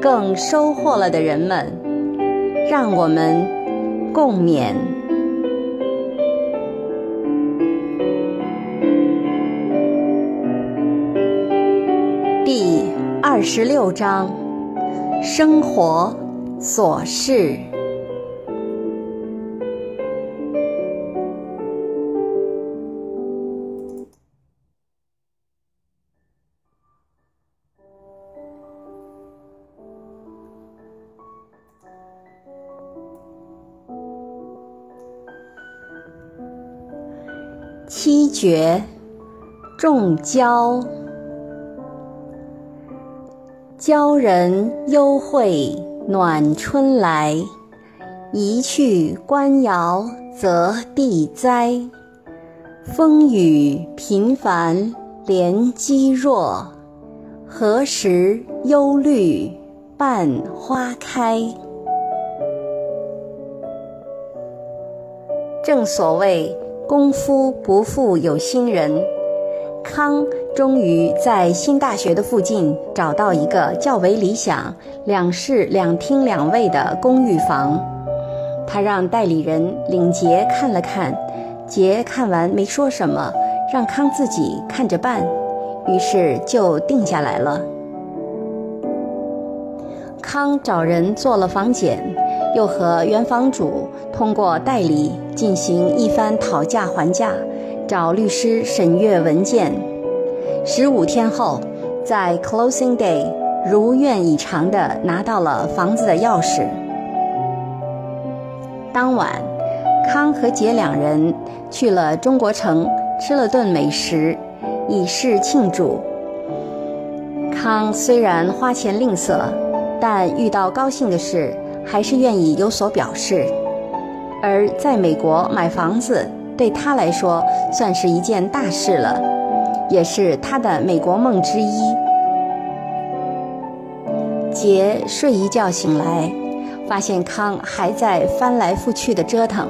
更收获了的人们，让我们共勉。第二十六章：生活琐事。七绝，众娇，娇人幽会暖春来，一去官窑则地灾。风雨频繁连积弱，何时忧虑伴花开？正所谓。功夫不负有心人，康终于在新大学的附近找到一个较为理想、两室两厅两卫的公寓房。他让代理人领杰看了看，杰看完没说什么，让康自己看着办，于是就定下来了。康找人做了房检。又和原房主通过代理进行一番讨价还价，找律师审阅文件。十五天后，在 closing day 如愿以偿地拿到了房子的钥匙。当晚，康和杰两人去了中国城，吃了顿美食，以示庆祝。康虽然花钱吝啬，但遇到高兴的事。还是愿意有所表示，而在美国买房子对他来说算是一件大事了，也是他的美国梦之一。杰睡一觉醒来，发现康还在翻来覆去的折腾，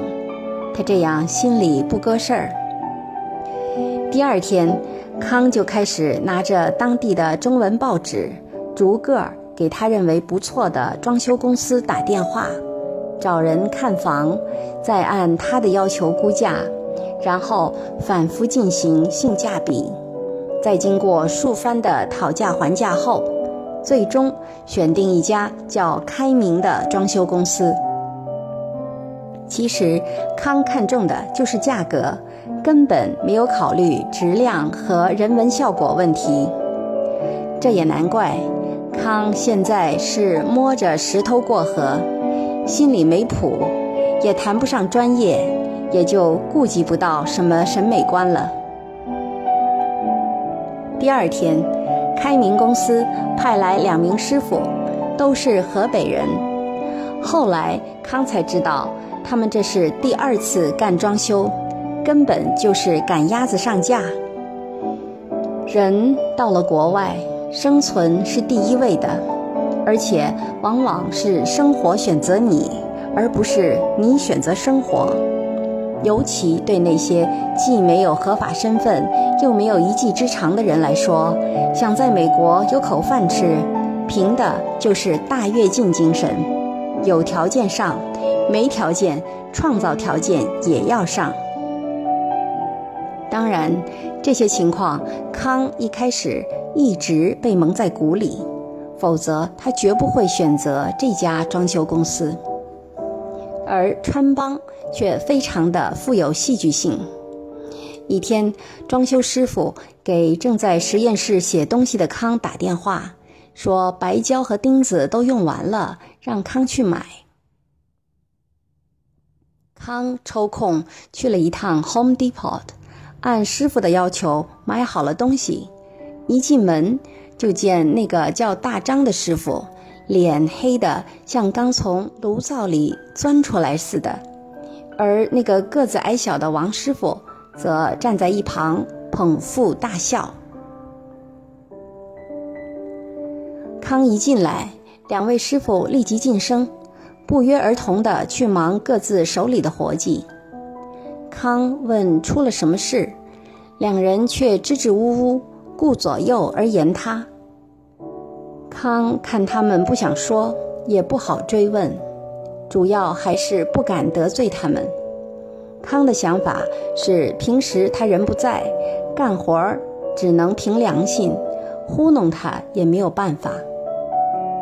他这样心里不搁事儿。第二天，康就开始拿着当地的中文报纸，逐个儿。给他认为不错的装修公司打电话，找人看房，再按他的要求估价，然后反复进行性价比，在经过数番的讨价还价后，最终选定一家叫开明的装修公司。其实康看中的就是价格，根本没有考虑质量和人文效果问题。这也难怪。康现在是摸着石头过河，心里没谱，也谈不上专业，也就顾及不到什么审美观了。第二天，开明公司派来两名师傅，都是河北人。后来康才知道，他们这是第二次干装修，根本就是赶鸭子上架。人到了国外。生存是第一位的，而且往往是生活选择你，而不是你选择生活。尤其对那些既没有合法身份又没有一技之长的人来说，想在美国有口饭吃，凭的就是大跃进精神。有条件上，没条件创造条件也要上。然，这些情况康一开始。一直被蒙在鼓里，否则他绝不会选择这家装修公司。而川邦却非常的富有戏剧性。一天，装修师傅给正在实验室写东西的康打电话，说白胶和钉子都用完了，让康去买。康抽空去了一趟 Home Depot，按师傅的要求买好了东西。一进门，就见那个叫大张的师傅，脸黑的像刚从炉灶里钻出来似的，而那个个子矮小的王师傅则站在一旁捧腹大笑。康一进来，两位师傅立即噤声，不约而同地去忙各自手里的活计。康问出了什么事，两人却支支吾吾，顾左右而言他。康看他们不想说，也不好追问，主要还是不敢得罪他们。康的想法是，平时他人不在，干活儿只能凭良心，糊弄他也没有办法。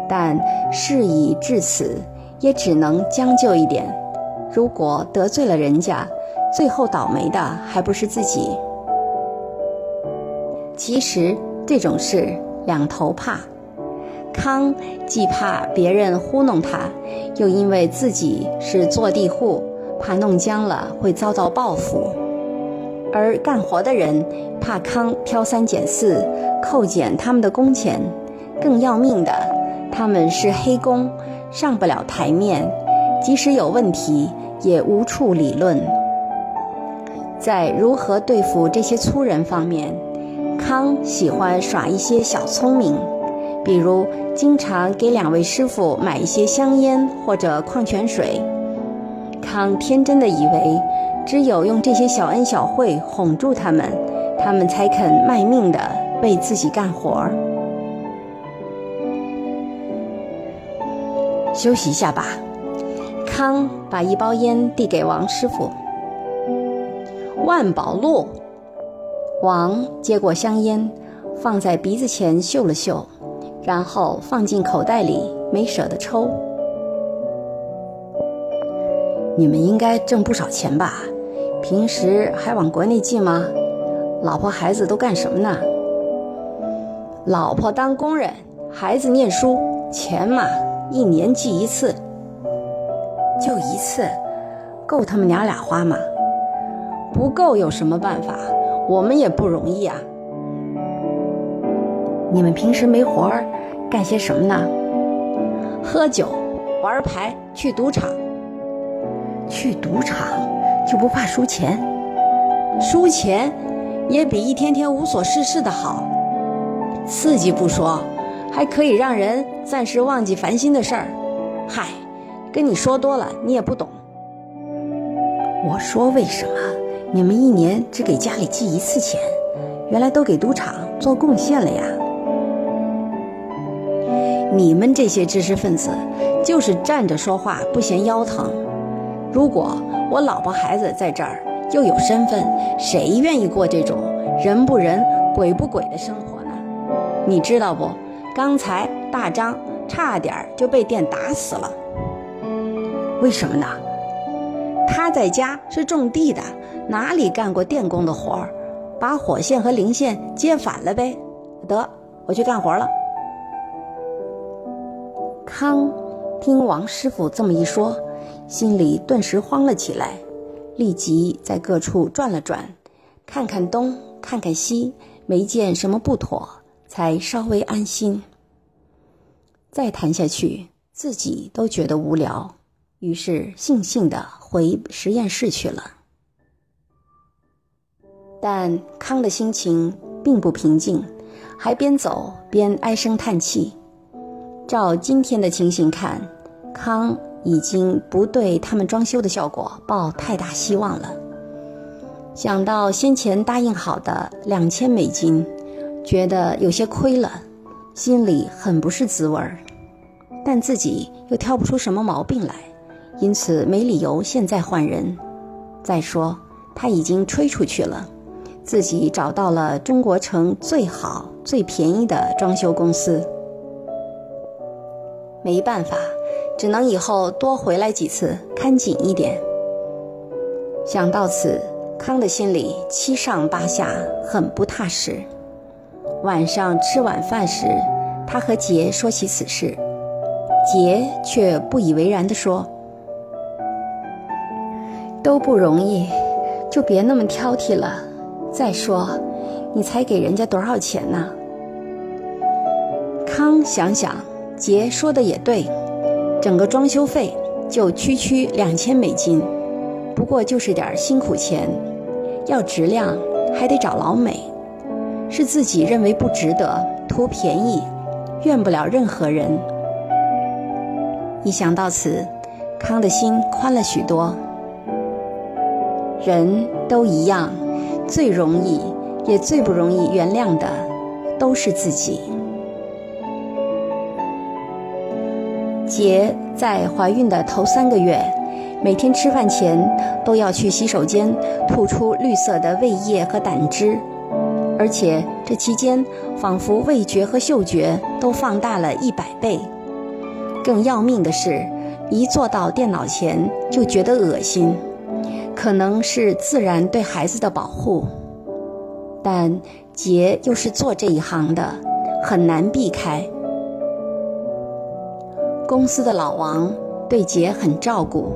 但事已至此，也只能将就一点。如果得罪了人家，最后倒霉的还不是自己？其实这种事两头怕。康既怕别人糊弄他，又因为自己是坐地户，怕弄僵了会遭到报复；而干活的人怕康挑三拣四，扣减他们的工钱。更要命的，他们是黑工，上不了台面，即使有问题，也无处理论。在如何对付这些粗人方面，康喜欢耍一些小聪明。比如，经常给两位师傅买一些香烟或者矿泉水。康天真的以为，只有用这些小恩小惠哄住他们，他们才肯卖命的为自己干活儿。休息一下吧。康把一包烟递给王师傅。万宝路。王接过香烟，放在鼻子前嗅了嗅。然后放进口袋里，没舍得抽。你们应该挣不少钱吧？平时还往国内寄吗？老婆孩子都干什么呢？老婆当工人，孩子念书，钱嘛，一年寄一次，就一次，够他们娘俩花吗？不够有什么办法？我们也不容易啊。你们平时没活儿，干些什么呢？喝酒、玩牌、去赌场。去赌场就不怕输钱？输钱也比一天天无所事事的好，刺激不说，还可以让人暂时忘记烦心的事儿。嗨，跟你说多了你也不懂。我说为什么你们一年只给家里寄一次钱？原来都给赌场做贡献了呀。你们这些知识分子，就是站着说话不嫌腰疼。如果我老婆孩子在这儿，又有身份，谁愿意过这种人不人、鬼不鬼的生活呢？你知道不？刚才大张差点就被电打死了。为什么呢？他在家是种地的，哪里干过电工的活儿？把火线和零线接反了呗。得，我去干活了。康听王师傅这么一说，心里顿时慌了起来，立即在各处转了转，看看东，看看西，没见什么不妥，才稍微安心。再谈下去，自己都觉得无聊，于是悻悻地回实验室去了。但康的心情并不平静，还边走边唉声叹气。照今天的情形看，康已经不对他们装修的效果抱太大希望了。想到先前答应好的两千美金，觉得有些亏了，心里很不是滋味儿。但自己又挑不出什么毛病来，因此没理由现在换人。再说他已经吹出去了，自己找到了中国城最好、最便宜的装修公司。没办法，只能以后多回来几次，看紧一点。想到此，康的心里七上八下，很不踏实。晚上吃晚饭时，他和杰说起此事，杰却不以为然地说：“都不容易，就别那么挑剔了。再说，你才给人家多少钱呢？”康想想。杰说的也对，整个装修费就区区两千美金，不过就是点辛苦钱，要质量还得找老美，是自己认为不值得，图便宜，怨不了任何人。一想到此，康的心宽了许多。人都一样，最容易也最不容易原谅的，都是自己。杰在怀孕的头三个月，每天吃饭前都要去洗手间吐出绿色的胃液和胆汁，而且这期间仿佛味觉和嗅觉都放大了一百倍。更要命的是，一坐到电脑前就觉得恶心。可能是自然对孩子的保护，但杰又是做这一行的，很难避开。公司的老王对杰很照顾，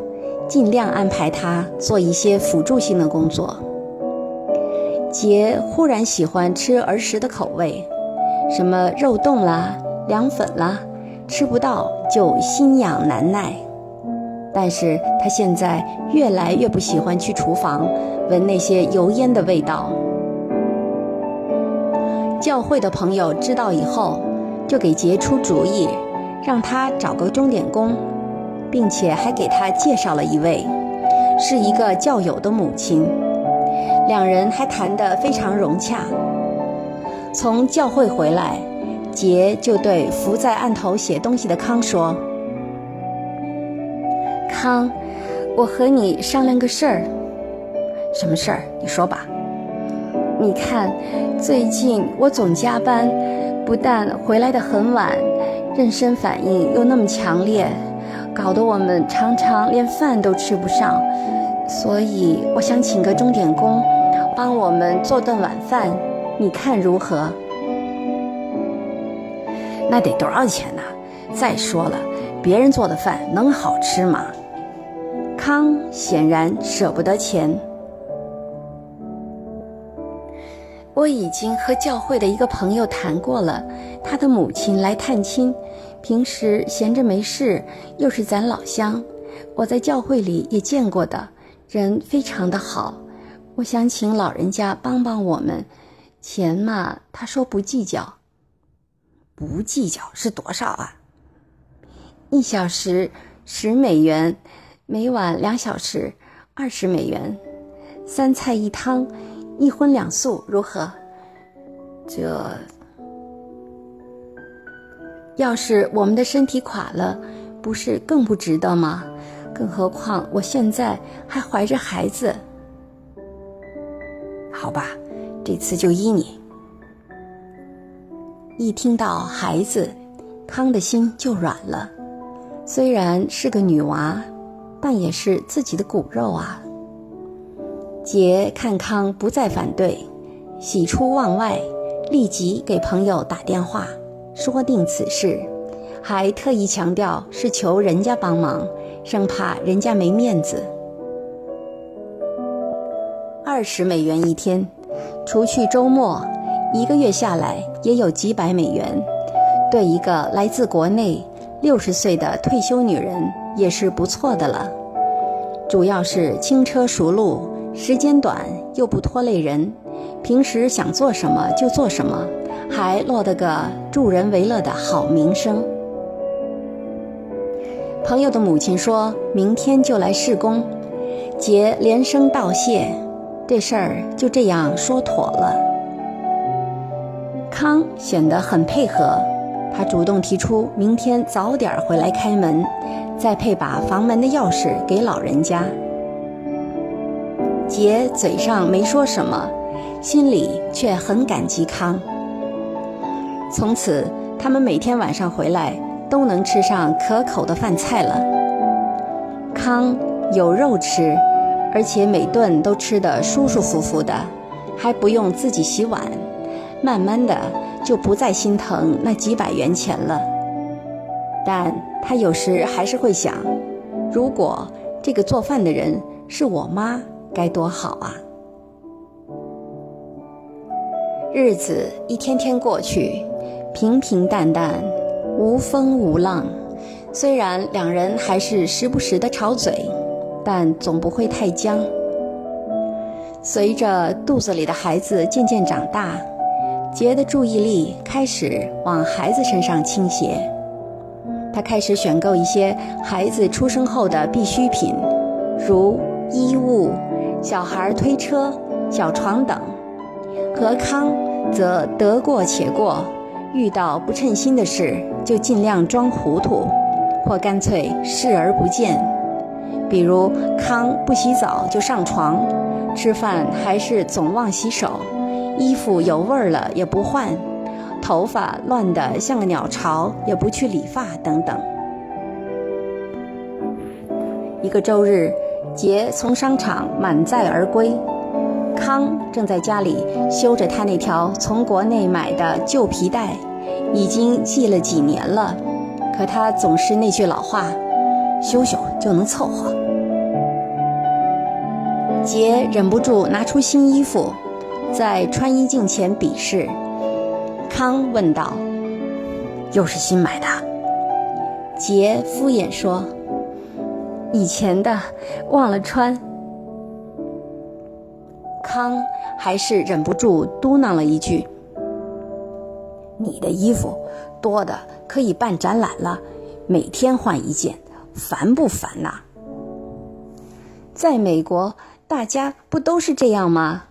尽量安排他做一些辅助性的工作。杰忽然喜欢吃儿时的口味，什么肉冻啦、凉粉啦，吃不到就心痒难耐。但是他现在越来越不喜欢去厨房闻那些油烟的味道。教会的朋友知道以后，就给杰出主意，让他找个钟点工，并且还给他介绍了一位，是一个教友的母亲。两人还谈得非常融洽。从教会回来，杰就对伏在案头写东西的康说。康，我和你商量个事儿。什么事儿？你说吧。你看，最近我总加班，不但回来的很晚，妊娠反应又那么强烈，搞得我们常常连饭都吃不上。所以我想请个钟点工，帮我们做顿晚饭，你看如何？那得多少钱呢？再说了，别人做的饭能好吃吗？康显然舍不得钱。我已经和教会的一个朋友谈过了，他的母亲来探亲，平时闲着没事，又是咱老乡，我在教会里也见过的，人非常的好。我想请老人家帮帮我们，钱嘛，他说不计较。不计较是多少啊？一小时十美元。每晚两小时，二十美元，三菜一汤，一荤两素，如何？这要是我们的身体垮了，不是更不值得吗？更何况我现在还怀着孩子。好吧，这次就依你。一听到孩子，康的心就软了。虽然是个女娃。但也是自己的骨肉啊。杰看康不再反对，喜出望外，立即给朋友打电话说定此事，还特意强调是求人家帮忙，生怕人家没面子。二十美元一天，除去周末，一个月下来也有几百美元，对一个来自国内六十岁的退休女人。也是不错的了，主要是轻车熟路，时间短又不拖累人，平时想做什么就做什么，还落得个助人为乐的好名声。朋友的母亲说明天就来试工，杰连声道谢，这事儿就这样说妥了。康显得很配合，他主动提出明天早点回来开门。再配把房门的钥匙给老人家。杰嘴上没说什么，心里却很感激康。从此，他们每天晚上回来都能吃上可口的饭菜了。康有肉吃，而且每顿都吃得舒舒服服的，还不用自己洗碗。慢慢的，就不再心疼那几百元钱了。但他有时还是会想，如果这个做饭的人是我妈，该多好啊！日子一天天过去，平平淡淡，无风无浪。虽然两人还是时不时的吵嘴，但总不会太僵。随着肚子里的孩子渐渐长大，杰的注意力开始往孩子身上倾斜。他开始选购一些孩子出生后的必需品，如衣物、小孩推车、小床等。和康则得过且过，遇到不称心的事就尽量装糊涂，或干脆视而不见。比如康不洗澡就上床，吃饭还是总忘洗手，衣服有味儿了也不换。头发乱得像个鸟巢，也不去理发等等。一个周日，杰从商场满载而归，康正在家里修着他那条从国内买的旧皮带，已经系了几年了，可他总是那句老话：“修修就能凑合。”杰忍不住拿出新衣服，在穿衣镜前比试。康问道：“又是新买的？”杰敷衍说：“以前的，忘了穿。”康还是忍不住嘟囔了一句：“你的衣服多的可以办展览了，每天换一件，烦不烦呐？”在美国，大家不都是这样吗？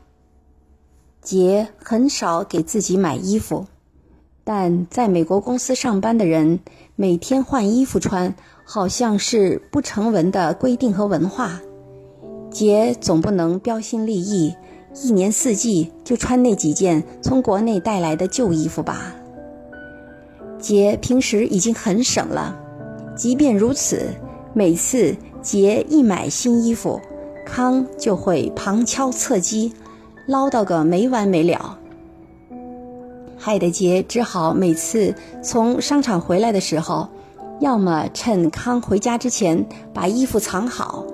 杰很少给自己买衣服。但在美国公司上班的人每天换衣服穿，好像是不成文的规定和文化。杰总不能标新立异，一年四季就穿那几件从国内带来的旧衣服吧？杰平时已经很省了，即便如此，每次杰一买新衣服，康就会旁敲侧击，唠叨个没完没了。害得杰只好每次从商场回来的时候，要么趁康回家之前把衣服藏好，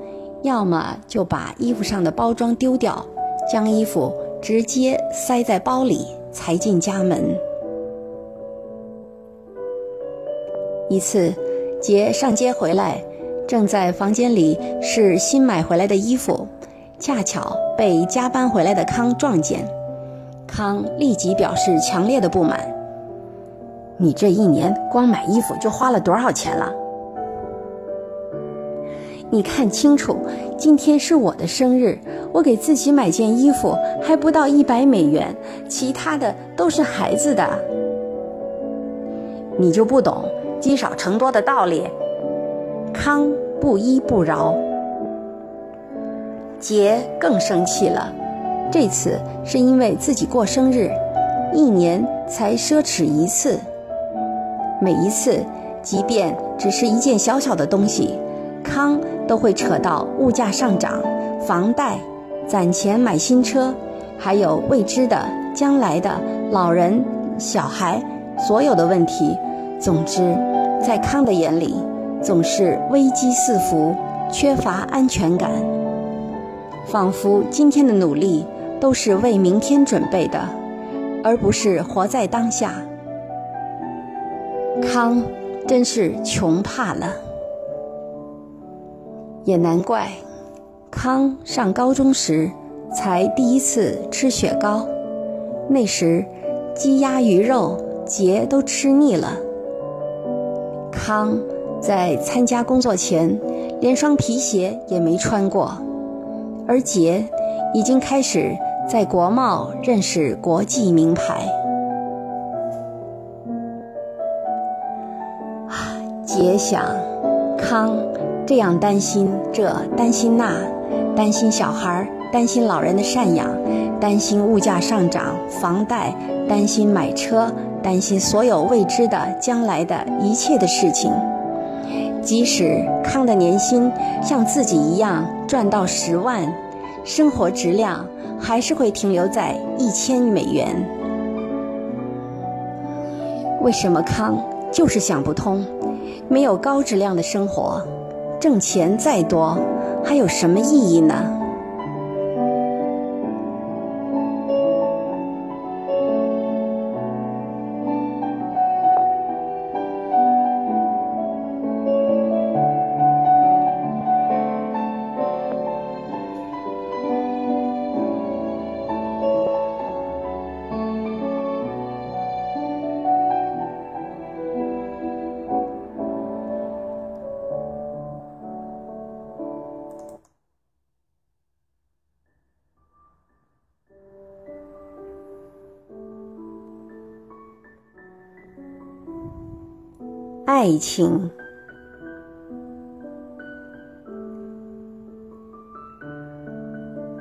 要么就把衣服上的包装丢掉，将衣服直接塞在包里才进家门。一次，杰上街回来，正在房间里试新买回来的衣服，恰巧被加班回来的康撞见。康立即表示强烈的不满：“你这一年光买衣服就花了多少钱了？你看清楚，今天是我的生日，我给自己买件衣服还不到一百美元，其他的都是孩子的。你就不懂积少成多的道理？”康不依不饶，杰更生气了。这次是因为自己过生日，一年才奢侈一次。每一次，即便只是一件小小的东西，康都会扯到物价上涨、房贷、攒钱买新车，还有未知的将来的老人、小孩所有的问题。总之，在康的眼里，总是危机四伏，缺乏安全感，仿佛今天的努力。都是为明天准备的，而不是活在当下。康真是穷怕了，也难怪。康上高中时才第一次吃雪糕，那时鸡鸭鱼肉杰都吃腻了。康在参加工作前连双皮鞋也没穿过，而杰已经开始。在国贸认识国际名牌，啊，杰想，康这样担心这担心那，担心小孩，担心老人的赡养，担心物价上涨、房贷，担心买车，担心所有未知的将来的一切的事情。即使康的年薪像自己一样赚到十万，生活质量。还是会停留在一千美元。为什么康就是想不通？没有高质量的生活，挣钱再多，还有什么意义呢？爱情。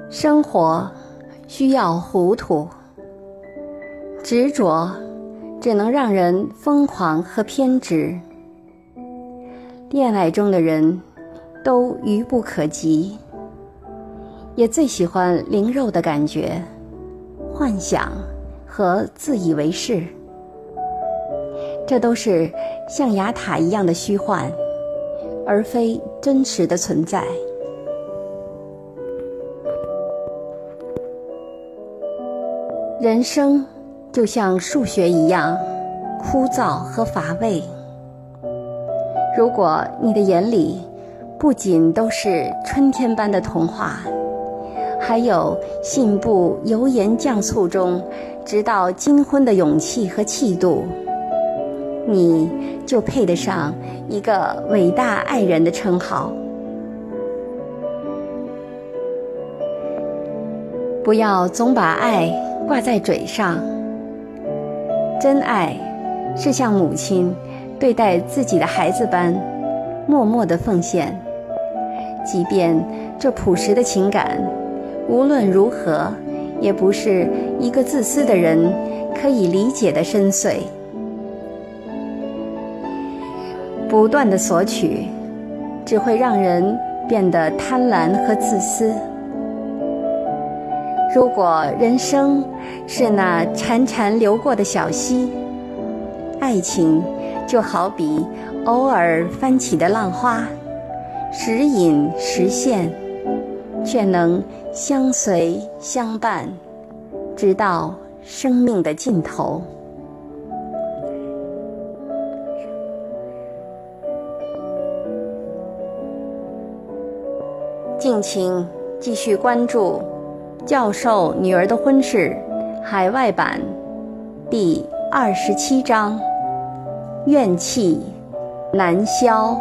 生活需要糊涂，执着只能让人疯狂和偏执。恋爱中的人都愚不可及，也最喜欢灵肉的感觉、幻想和自以为是。这都是象牙塔一样的虚幻，而非真实的存在。人生就像数学一样枯燥和乏味。如果你的眼里不仅都是春天般的童话，还有信步油盐酱醋中直到金婚的勇气和气度，你就配得上一个伟大爱人的称号。不要总把爱。挂在嘴上，真爱是像母亲对待自己的孩子般默默的奉献，即便这朴实的情感无论如何也不是一个自私的人可以理解的深邃。不断的索取，只会让人变得贪婪和自私。如果人生是那潺潺流过的小溪，爱情就好比偶尔翻起的浪花，时隐时现，却能相随相伴，直到生命的尽头。敬请继续关注。教授女儿的婚事，海外版，第二十七章，怨气难消。